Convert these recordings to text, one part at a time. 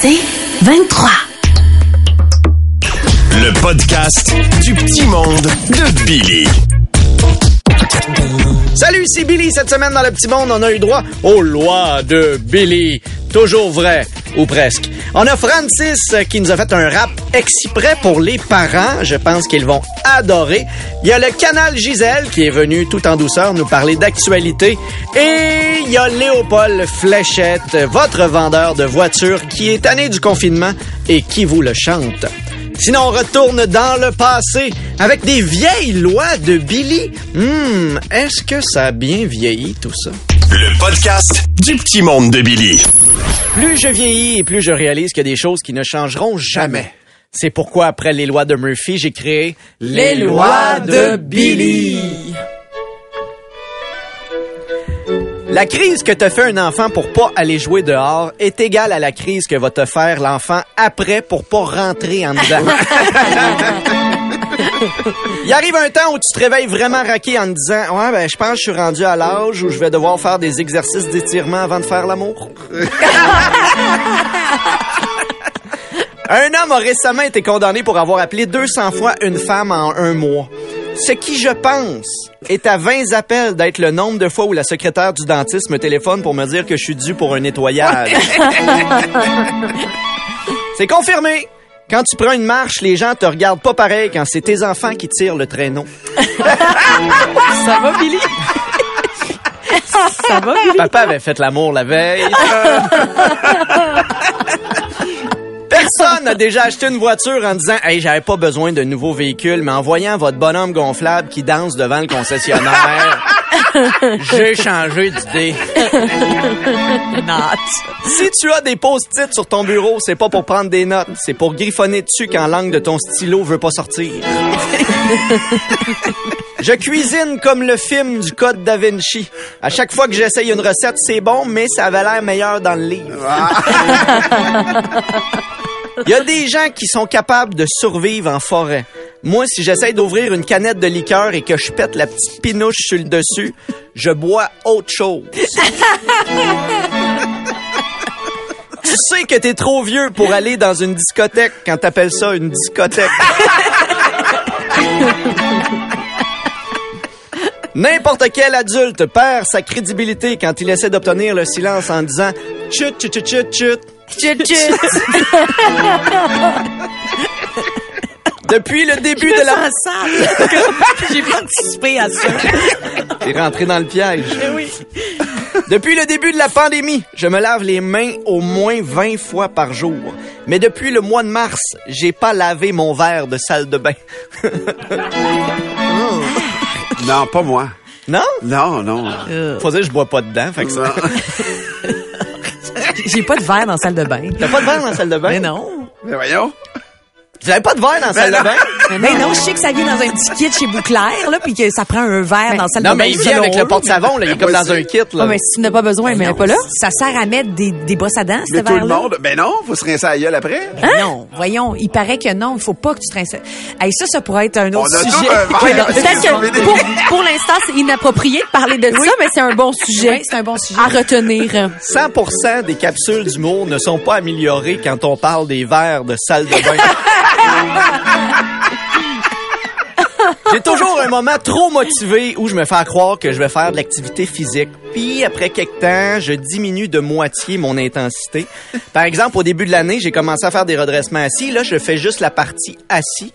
C'est 23. Le podcast du petit monde de Billy. Salut, c'est Billy. Cette semaine, dans le petit monde, on a eu droit aux lois de Billy. Toujours vrai, ou presque. On a Francis euh, qui nous a fait un rap exprès pour les parents. Je pense qu'ils vont adorer. Il y a le canal Gisèle qui est venu tout en douceur nous parler d'actualité. Et il y a Léopold Fléchette, votre vendeur de voitures qui est tanné du confinement et qui vous le chante. Sinon, on retourne dans le passé avec des vieilles lois de Billy. Hmm, est-ce que ça a bien vieilli tout ça? Le podcast du petit monde de Billy. Plus je vieillis et plus je réalise qu'il y a des choses qui ne changeront jamais. C'est pourquoi, après les lois de Murphy, j'ai créé Les lois de Billy. La crise que te fait un enfant pour pas aller jouer dehors est égale à la crise que va te faire l'enfant après pour pas rentrer en dedans. Il arrive un temps où tu te réveilles vraiment raqué en te disant Ouais, ben, je pense que je suis rendu à l'âge où je vais devoir faire des exercices d'étirement avant de faire l'amour. Un homme a récemment été condamné pour avoir appelé 200 fois une femme en un mois. Ce qui, je pense, est à 20 appels d'être le nombre de fois où la secrétaire du dentiste me téléphone pour me dire que je suis dû pour un nettoyage. C'est confirmé. Quand tu prends une marche, les gens te regardent pas pareil quand c'est tes enfants qui tirent le traîneau. Ça va, Billy? Ça va, Billy? Papa avait fait l'amour la veille. Personne n'a déjà acheté une voiture en disant Hey, j'avais pas besoin de nouveau véhicule, mais en voyant votre bonhomme gonflable qui danse devant le concessionnaire, j'ai changé d'idée. Si tu as des post-it sur ton bureau, c'est pas pour prendre des notes, c'est pour griffonner dessus quand l'angle de ton stylo veut pas sortir. Je cuisine comme le film du Code Da Vinci. À chaque fois que j'essaye une recette, c'est bon, mais ça avait l'air meilleur dans le livre. Il y a des gens qui sont capables de survivre en forêt. Moi, si j'essaye d'ouvrir une canette de liqueur et que je pète la petite pinouche sur le dessus, je bois autre chose. tu sais que t'es trop vieux pour aller dans une discothèque quand t'appelles ça une discothèque. N'importe quel adulte perd sa crédibilité quand il essaie d'obtenir le silence en disant chut chut chut chut chut. Chut, chut. Depuis le début de la salle. J'ai pas anticipé à ça. T'es rentré dans le piège. Eh oui. Depuis le début de la pandémie, je me lave les mains au moins 20 fois par jour. Mais depuis le mois de mars, j'ai pas lavé mon verre de salle de bain. Non, pas moi. Non? Non, non. Faut dire que je bois pas dedans. Fait que ça... J'ai pas de verre dans la salle de bain. T'as pas de verre dans la salle de bain? Mais non. Mais voyons. Vous avez pas de verre dans la salle de bain? Mais non, je sais que ça vient dans un petit kit chez Bouclair, là, puis que ça prend un verre dans la salle Non, de bain. mais il vient avec le porte-savon, là. Il est comme dans un kit, là. Ah, mais si tu n'as pas besoin, mais, non, pas là. Ça sert à mettre des, des brosses à dents, ce Mais tout le monde. Ben non, faut se rincer la gueule après. Hein? Non, voyons, il paraît que non, il faut pas que tu te rinces. Hey, ça, ça pourrait être un autre On a sujet. non, Peut-être que pour, pour l'instant, c'est inapproprié de parler de ça, mais c'est un bon sujet. c'est un bon sujet. À retenir. 100% des capsules d'humour ne sont pas améliorées quand on parle des verres de salle de bain. J'ai toujours un moment trop motivé où je me fais croire que je vais faire de l'activité physique. Puis après quelque temps, je diminue de moitié mon intensité. Par exemple, au début de l'année, j'ai commencé à faire des redressements assis. Là, je fais juste la partie assis.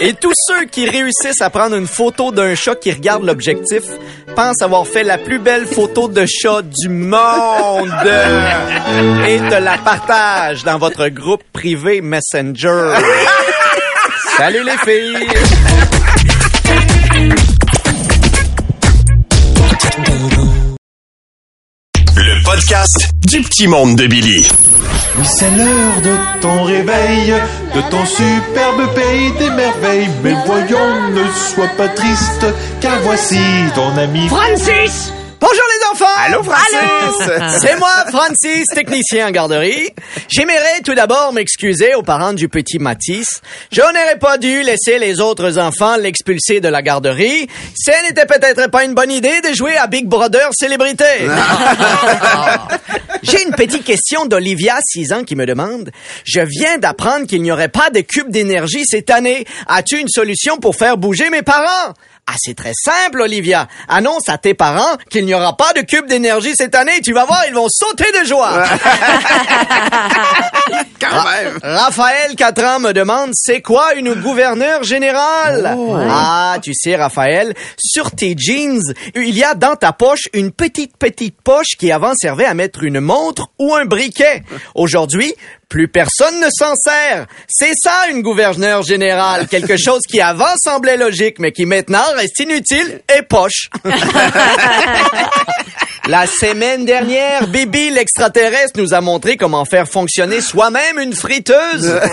Et tous ceux qui réussissent à prendre une photo d'un chat qui regarde l'objectif pensent avoir fait la plus belle photo de chat du monde et te la partagent dans votre groupe privé Messenger. Salut les filles! Le podcast du petit monde de Billy. Oui, c'est l'heure de ton réveil, de ton superbe pays des merveilles. Mais voyons, ne sois pas triste, car voici ton ami Bonjour les enfants! Allô, Francis? C'est moi, Francis, technicien en garderie. J'aimerais tout d'abord m'excuser aux parents du petit Matisse. Je n'aurais pas dû laisser les autres enfants l'expulser de la garderie. Ce n'était peut-être pas une bonne idée de jouer à Big Brother Célébrité. J'ai une petite question d'Olivia, 6 ans, qui me demande, je viens d'apprendre qu'il n'y aurait pas de cube d'énergie cette année. As-tu une solution pour faire bouger mes parents? Ah, c'est très simple, Olivia. Annonce à tes parents qu'il n'y aura pas de cube d'énergie cette année. Tu vas voir, ils vont sauter de joie. Quand même. Raphaël, 4 ans, me demande, c'est quoi une gouverneure générale? Ah, tu sais, Raphaël, sur tes jeans, il y a dans ta poche une petite, petite poche qui avant servait à mettre une montre ou un briquet. Aujourd'hui, plus personne ne s'en sert. C'est ça, une gouverneure générale. Quelque chose qui avant semblait logique, mais qui maintenant reste inutile et poche. La semaine dernière, Bibi l'extraterrestre nous a montré comment faire fonctionner soi-même une friteuse.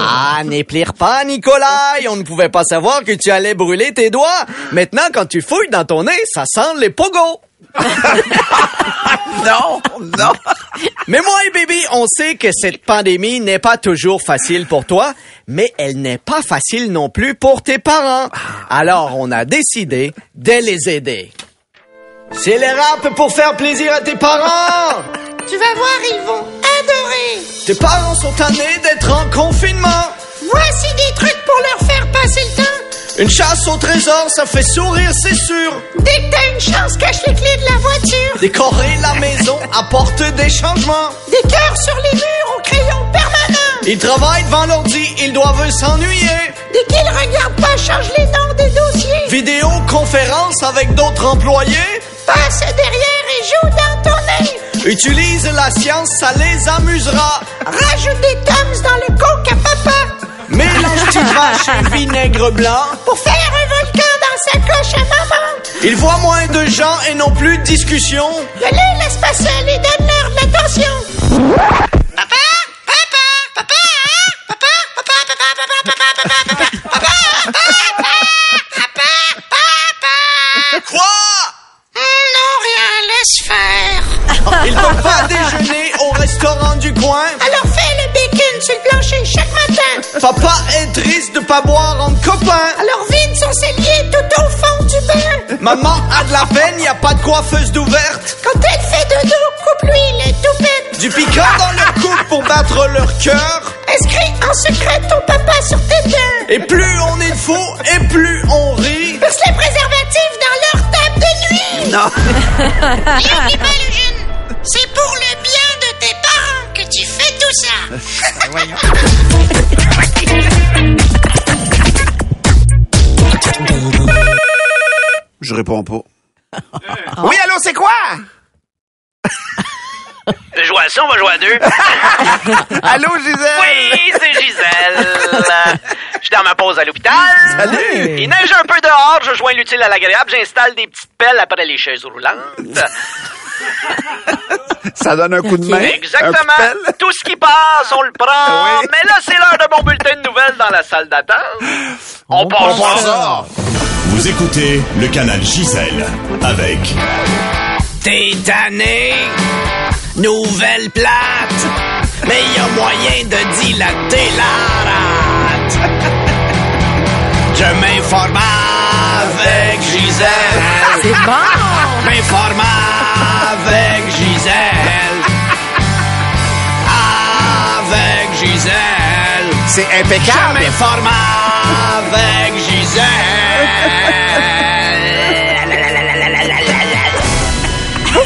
Ah, n'éplire pas, Nicolas. On ne pouvait pas savoir que tu allais brûler tes doigts. Maintenant, quand tu fouilles dans ton nez, ça sent les pogos. Non, non. Mais moi et Bibi, on sait que cette pandémie n'est pas toujours facile pour toi, mais elle n'est pas facile non plus pour tes parents. Alors, on a décidé de les aider. C'est les rap pour faire plaisir à tes parents. Tu vas voir, ils vont adorer. Tes parents sont tannés d'être en confinement. Voici des trucs pour leur faire passer le temps. Une chasse au trésor, ça fait sourire, c'est sûr. Dès que t'as une chance, cache les clés de la voiture. Décorer la maison apporte des changements. Des cœurs sur les murs au crayon permanent. Ils travaillent devant l'ordi, ils doivent s'ennuyer. Dès qu'ils regardent pas, change les noms des dossiers. Vidéoconférence avec d'autres employés. Passe derrière et joue dans ton nez. Utilise la science, ça les amusera. Rajoute des toms dans le coke à papa. Mélange petite vache et vinaigre blanc. Pour faire un volcan dans sa coche à maman. Ils voient moins de gens et non plus de discussions. Ne les laisse pas seuls et donne-leur de l'attention. Papa, papa, papa, hein? papa, papa, papa, papa, papa, papa, papa, papa, papa, papa, papa. Quoi? Hum, Non, rien, laisse faire. Ils peuvent pas déjeuner au restaurant du coin. Alors fais le bacon sur le plancher chaque. Papa est triste de pas boire entre copains. Alors vide son cellier tout au fond du bain. Maman a de la peine, y a pas de coiffeuse d'ouverte. Quand elle fait dodo, coupe-lui les toupettes. Du piquant dans leur coupe pour battre leur cœur. Inscris en secret ton papa sur tes dents. Et plus on est faux, et plus on rit. Perce les préservatifs dans leur table de nuit. Non. N'oublie pas le jeune. C'est pour le bien tout ça. Je réponds pas. Oui, allô, c'est quoi? Jouer à ça, on va jouer à deux. Allô, Gisèle? Oui, c'est Gisèle. Je suis dans ma pause à l'hôpital. Salut. Il neige un peu dehors, je joins l'utile à l'agréable, j'installe des petites pelles après les chaises roulantes. Ça donne un coup de main. Un coup de Exactement. Tout ce qui passe, on le prend. Oui. Mais là, c'est l'heure de mon bulletin de nouvelles dans la salle d'attente. On, passe On passe ça. ça. Vous écoutez le canal Gisèle avec T'es tanné, nouvelle plate, mais y a moyen de dilater la rate. Je m'informe avec Gisèle. C'est bon! M'informe avec Gisèle. Avec Gisèle. C'est impeccable. m'informe avec Gisèle.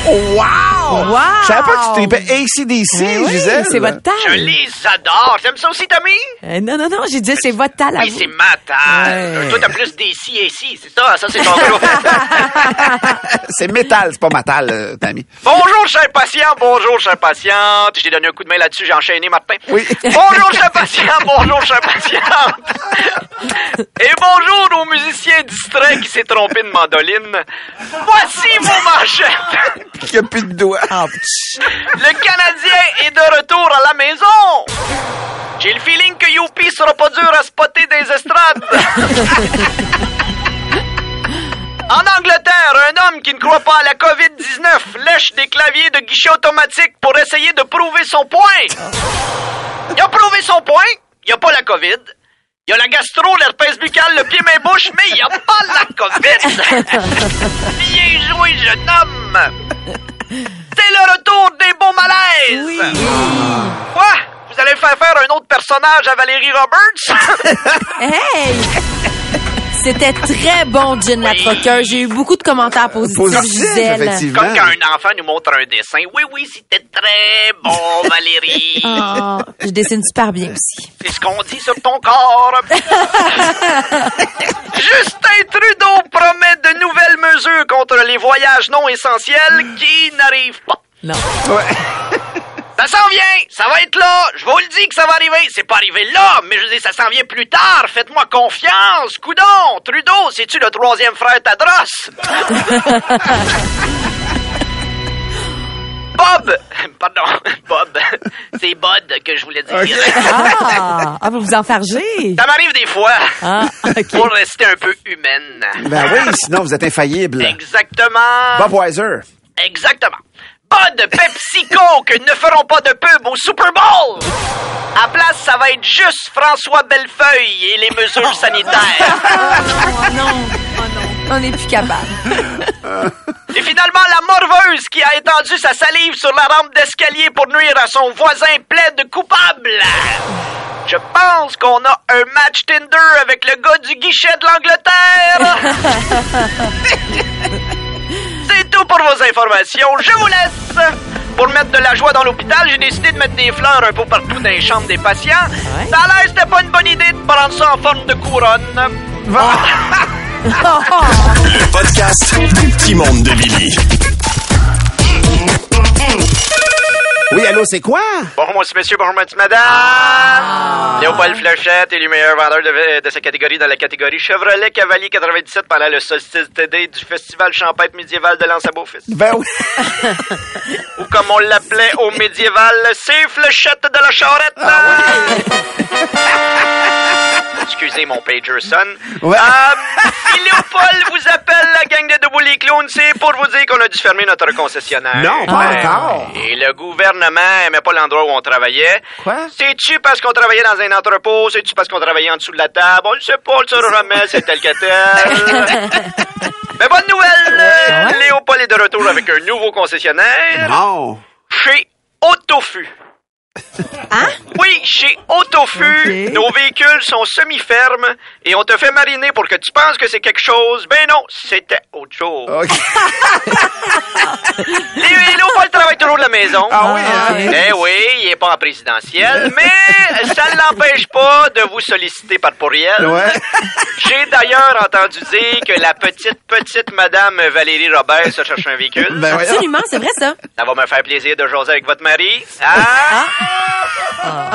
Wow! Wow! Je savais pas que tu tripais ACDC, Eh oui, Gisèle. c'est votre Je talle. les adore. T'aimes ça aussi, Tommy? Euh, non, non, non, j'ai dit c'est votre talle à Oui, vous. c'est ma taille. Ouais. Toi, t'as plus des si et si, c'est ça? Ça, c'est ton. C'est métal, c'est pas matal, euh, Tammy. Bonjour, cher patient. Bonjour, cher patiente. Je t'ai donné un coup de main là-dessus. J'ai enchaîné, Martin. Oui. Bonjour, cher patient. Bonjour, cher patiente. Et bonjour aux musiciens distraits qui s'est trompé de mandoline. Voici vos manchettes. Il y a plus de doigts. Le Canadien est de retour à la maison. J'ai le feeling que Youpi sera pas dur à spotter des estrades. En Angleterre, un homme qui ne croit pas à la COVID-19 lèche des claviers de guichet automatique pour essayer de prouver son point. Il a prouvé son point, il n'y a pas la COVID. Il y a la gastro, l'herpès buccale, le pied main bouche, mais il n'y a pas la COVID. Bien joué, jeune homme. Le retour des beaux malaises. Quoi? Vous allez faire faire un autre personnage à Valérie Roberts? Hey! C'était très bon, la troqueur. J'ai eu beaucoup de commentaires positifs, Positif, Gisèle. effectivement. Comme quand un enfant nous montre un dessin. Oui, oui, c'était très bon, Valérie. Ah, je dessine super bien aussi. C'est ce qu'on dit sur ton corps. Justin Trudeau promet de nouvelles mesures contre les voyages non essentiels qui n'arrivent pas. Non. Ça s'en vient, ça va être là. Je vous le dis que ça va arriver. C'est pas arrivé là, mais je dis ça s'en vient plus tard. Faites-moi confiance. Coudon, Trudeau, c'est-tu le troisième frère Tadros? Bob, pardon, Bob, c'est Bud que je voulais dire. Ah, ah vous vous enfargez. Ça m'arrive des fois. Ah, OK. Pour rester un peu humaine. Ben oui, sinon vous êtes infaillible. Exactement. Bob Weiser. Exactement. Pas de PepsiCo que ne feront pas de pub au Super Bowl. À place, ça va être juste François Bellefeuille et les mesures sanitaires. Oh non, oh non. On n'est plus capable. Et finalement, la morveuse qui a étendu sa salive sur la rampe d'escalier pour nuire à son voisin plaide coupable. Je pense qu'on a un match Tinder avec le gars du guichet de l'Angleterre. C'est tout pour vos informations. Je vous laisse. Pour mettre de la joie dans l'hôpital, j'ai décidé de mettre des fleurs un peu partout dans les chambres des patients. Ça a l'air c'était pas une bonne idée de prendre ça en forme de couronne. Le podcast du petit monde de Billy. Oui, allô, c'est quoi? Bonjour, monsieur, monsieur, bonjour, monsieur, madame. Léopold Flechette est le meilleur vendeur de, de sa catégorie dans la catégorie Chevrolet Cavalier 97 pendant le solstice TD du Festival champêtre médiéval de l'Anse à Beaufils. Ben oui. Ou comme on l'appelait au médiéval, c'est Flechette de la Charrette. Excusez mon pager son. Ouais. Euh, si Léopold vous appelle la gang de Debout les clowns, c'est pour vous dire qu'on a dû fermer notre concessionnaire. Non, pas encore. Et le gouvernement aimait pas l'endroit où on travaillait. Quoi? C'est-tu parce qu'on travaillait dans un entrepôt? C'est-tu parce qu'on travaillait en dessous de la table? On le sait pas, on le jamais, c'est tel que tel. Mais bonne nouvelle! euh, Léopold est de retour avec un nouveau concessionnaire Non. chez Autofu. Oui, chez Autofu, nos véhicules sont semi-fermes et on te fait mariner pour que tu penses que c'est quelque chose. Ben non, c'était autre chose. OK. Lé- Léopold travaille toujours de la maison. Ah oui, hein? Eh oui, il est pas en présidentiel, mais ça ne l'empêche pas de vous solliciter par courriel. Ouais. J'ai d'ailleurs entendu dire que la petite, petite Madame Valérie Robert se cherche un véhicule. Ben. Absolument, c'est vrai ça. Ça va me faire plaisir de jaser avec votre mari. Ah! Ah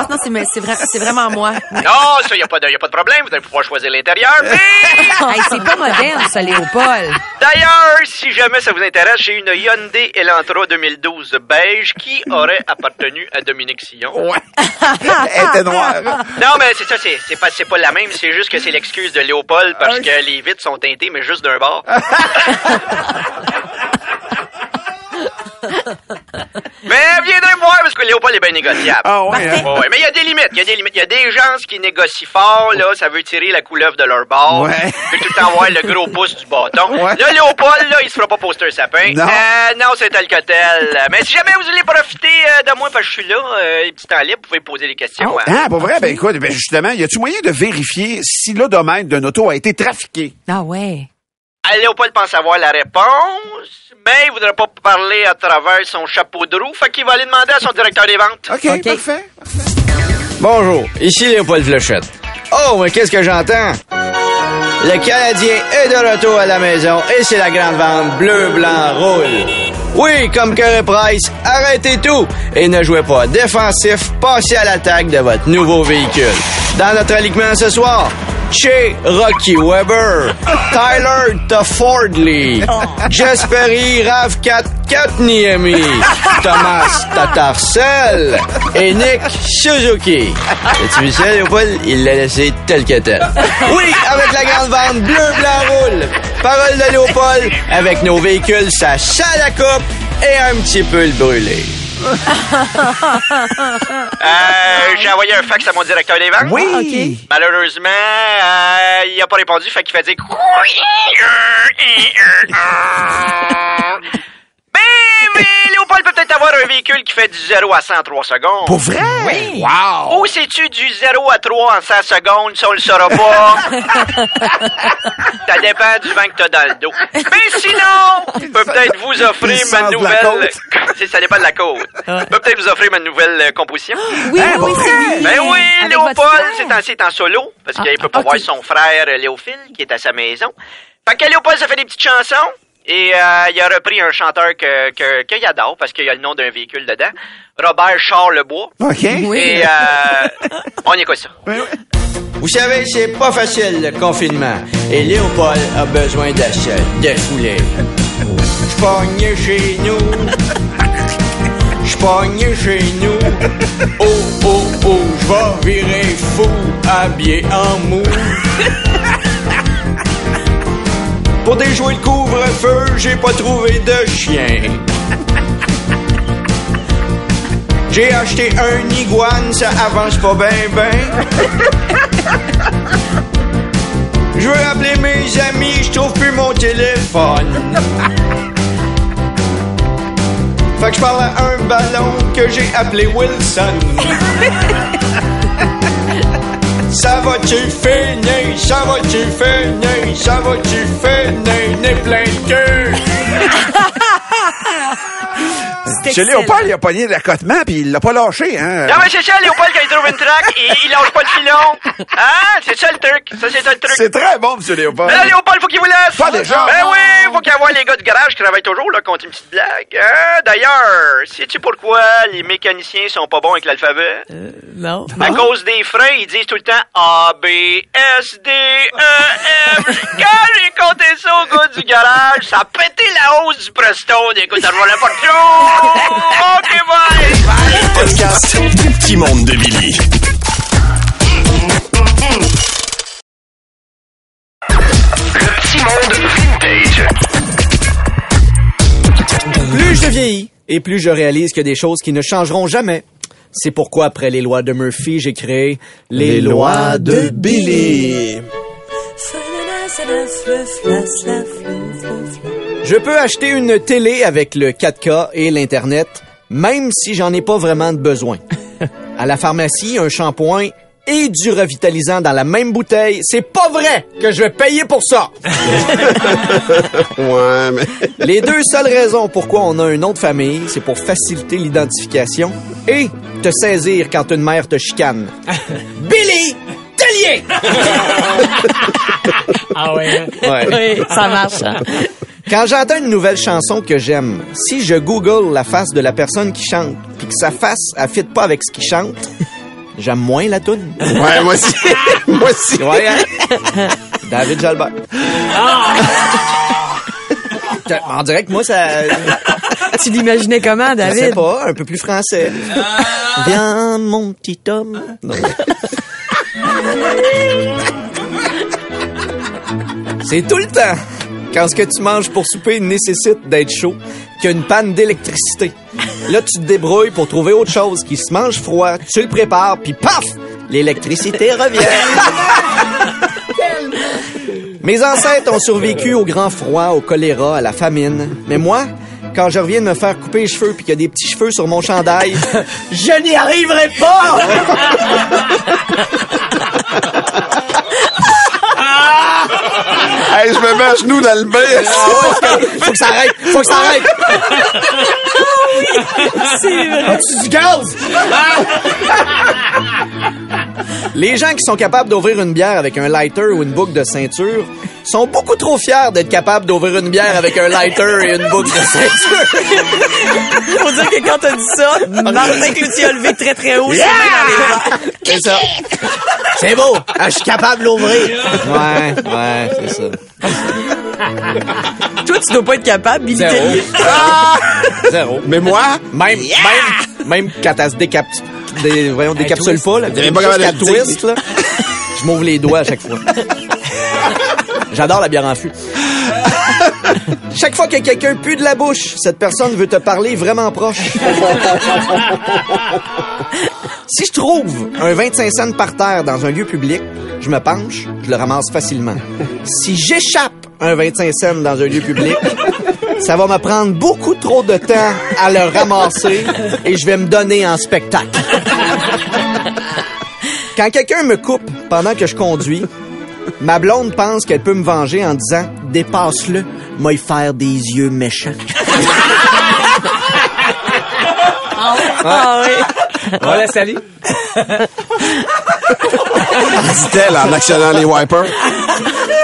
non, c'est c'est vrai, c'est vraiment moi. Non, ça, il n'y a, pas de- y a pas de problème. Vous allez pouvoir choisir l'intérieur. Mais, Hey, c'est pas moderne, ça, Léopold. d'ailleurs, si jamais ça vous intéresse, j'ai une Hyundai Elantra 2012 beige qui aurait appartenu à Dominique Sillon. Ouais. Elle était noire. Non, mais c'est ça, c'est, c'est pas, c'est pas la même. C'est juste que c'est l'excuse de Léopold parce que les vitres sont teintées, mais juste d'un bord. mais viendrez me voir parce que Léopold est bien négociable. Ah ouais, hein? Ouais, ouais, mais il y a des limites, il y a des limites. Il y a des gens qui négocient fort, là, ça veut tirer la couleuvre de leur bord. Ouais. Puis tout le temps voir le gros pouce du bâton. Ouais. Là, Léopold, là, il se fera pas poster un sapin. Non. Euh, non, c'est tel que tel. Mais si jamais vous voulez profiter euh, de moi parce que je suis là, euh, les petits temps libres, vous pouvez poser des questions. hein. Ah, pour vrai? Ben écoute, ben justement, y a-tu moyen de vérifier si l'odomètre d'un auto a été trafiqué? Ah ouais. Ah, Léopold pense avoir la réponse, mais il voudrait pas parler à travers son chapeau de roue, fait qu'il va aller demander à son directeur des ventes. OK, parfait. Bonjour, ici Léopold Flechette. Oh, mais qu'est-ce que j'entends? Le Canadien est de retour à la maison et c'est la grande vente bleu, blanc, rouge. Oui, comme Curry Price, arrêtez tout et ne jouez pas défensif, passez à l'attaque de votre nouveau véhicule. Dans notre alignement ce soir, chez Rocky Weber, Tyler Toffordley, Jesperi Rav4 Katniemi, Thomas Tatarcel et Nick Suzuki. Vu ça, Léopold? Il l'a laissé tel que tel. Oui, avec la grande vente bleu, blanc, roule. Parole de Léopold, avec nos véhicules, ça chat la coupe et un petit peu le brûlé. Euh, j'ai envoyé un fax à mon directeur des ventes. Oui. Malheureusement, euh, il a pas répondu, fait qu'il fait dire... Mais, Léopold peut peut-être avoir un véhicule qui fait du 0 à 100 en 3 secondes. Pour vrai? Oui. Wow. Ou c'est-tu du 0 à 3 en 100 secondes, ça on le saura pas? ça dépend du vent que t'as dans le dos. Mais sinon, je peux peut-être vous offrir ma sent de la nouvelle... C'est- ça dépend de la côte. Je peux peut-être vous offrir ma nouvelle composition. Oui, Hein, oui, lui. Ben oui, Avec Léopold, c'est ainsi en solo, parce qu'il Ah, peut pas voir son frère euh, Léophile, qui est à sa maison. Fait que Léopold, ça fait des petites chansons, et euh, il a repris un chanteur que, que, qu'il adore, parce qu'il y a le nom d'un véhicule dedans, Robert Charlebois. OK. Et euh, on y écoute ça. Vous savez, c'est pas facile le confinement. Et Léopold a besoin d'achat, de foulée. J'pogne chez nous. J'pogne chez nous. Oh, oh, oh, j'vais virer fou, habillé en mou. Pour déjouer le couvre-feu, j'ai pas trouvé de chien. J'ai acheté un iguane, ça avance pas ben ben. Je veux appeler mes amis, je trouve plus mon téléphone. Fait que je parle à un ballon que j'ai appelé Wilson. Ça va-tu finir? Ça va-tu finir? Ça va-tu finir? Né plein de. Chez Léopold, il a pogné l'accotement puis il l'a pas lâché, hein? Non, mais c'est ça, Léopold, quand il trouve une traque, il, il lâche pas le filon. Hein? C'est ça le truc. Ça, c'est ça le truc. C'est très bon, monsieur Léopold. Mais là, Léopold, faut qu'il vous laisse. Pas déjà. Ben oui, faut qu'il y ait les gars du garage qui travaillent toujours, là, contre une petite blague. Hein? D'ailleurs, sais-tu pourquoi les mécaniciens sont pas bons avec l'alphabet? Non. À cause des freins, ils disent tout le temps A, B, S, D, E, F. Quand j'ai compté ça au gars du garage, ça a pété la hausse du Preston. Écoute, ça revolait pas trop. OK, bye. Podcast du petit monde de Billy. Le petit monde vintage. Plus je vieillis et plus je réalise que des choses qui ne changeront jamais. C'est pourquoi, après les lois de Murphy, j'ai créé les, lois de Billy. Je peux acheter une télé avec le 4K et l'Internet, même si j'en ai pas vraiment de besoin. À la pharmacie, un shampoing et du revitalisant dans la même bouteille, c'est pas vrai que je vais payer pour ça. Ouais, mais... Les deux seules raisons pourquoi on a un nom de famille, c'est pour faciliter l'identification et te saisir quand une mère te chicane. Billy Tellier! Ah ouais. Ouais. Oui, ça marche. hein. Quand j'entends une nouvelle chanson que j'aime, si je google la face de la personne qui chante, puis que sa face ne fit pas avec ce qu'il chante, j'aime moins la tune. Ouais, moi aussi. moi aussi. Ouais, hein? David Jalbert. On dirait que moi, ça... Tu l'imaginais comment, Je sais David? pas, un peu plus français. Viens, mon petit homme. C'est tout le temps. Quand ce que tu manges pour souper nécessite d'être chaud, qu'il y a une panne d'électricité. Là, tu te débrouilles pour trouver autre chose qui se mange froid, tu le prépares, puis paf! L'électricité revient. Mes ancêtres ont survécu au grand froid, au choléra, à la famine. Mais moi, quand je reviens de me faire couper les cheveux puis qu'il y a des petits cheveux sur mon chandail, je n'y arriverai pas! Hey, je me mets à genoux dans le bain. Faut que ça arrête! Faut que ça arrête! As-tu du gaz? Les gens qui sont capables d'ouvrir une bière avec un lighter ou une boucle de ceinture sont beaucoup trop fiers d'être capables d'ouvrir une bière avec un lighter et une boucle de ceinture. Faut dire que quand t'as dit ça, Martin Cloutier a levé très très haut. C'est ça. C'est beau! Ah, je suis capable de l'ouvrir! Ouais, ouais, c'est ça. Toi, tu dois pas être capable, Billy Zéro. Tellier. Zéro. Mais moi, Même, même, même quand elle se décap... Des, voyons, décapsule pas, là, T'es pas capable de twist, là, je m'ouvre les doigts à chaque fois. J'adore la bière en fût. Chaque fois que quelqu'un pue de la bouche, cette personne veut te parler vraiment proche. si je trouve un 25 cents par terre dans un lieu public, je me penche, je le ramasse facilement. Si j'échappe un 25 cents dans un lieu public, ça va me prendre beaucoup trop de temps à le ramasser et je vais me donner en spectacle. Quand quelqu'un me coupe pendant que je conduis, ma blonde pense qu'elle peut me venger en disant dépasse-le, moi y faire des yeux méchants. Ah oui. On la salue. Dit-elle en actionnant les wipers.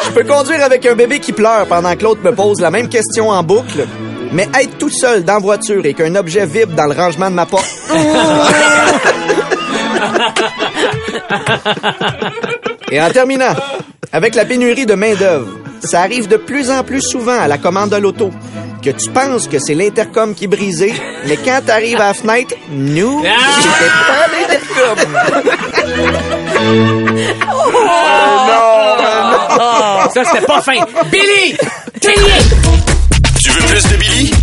Je peux conduire avec un bébé qui pleure pendant que l'autre me pose la même question en boucle, mais être tout seul dans la voiture et qu'un objet vibre dans le rangement de ma porte. Et en terminant, avec la pénurie de main-d'œuvre, ça arrive de plus en plus souvent à la commande de l'auto que tu penses que c'est l'intercom qui est brisé, mais quand t'arrives à la fenêtre, nous, c'était pas l'intercom. Ça, c'était pas fin. Billy! Tellier! Tu veux plus de Billy?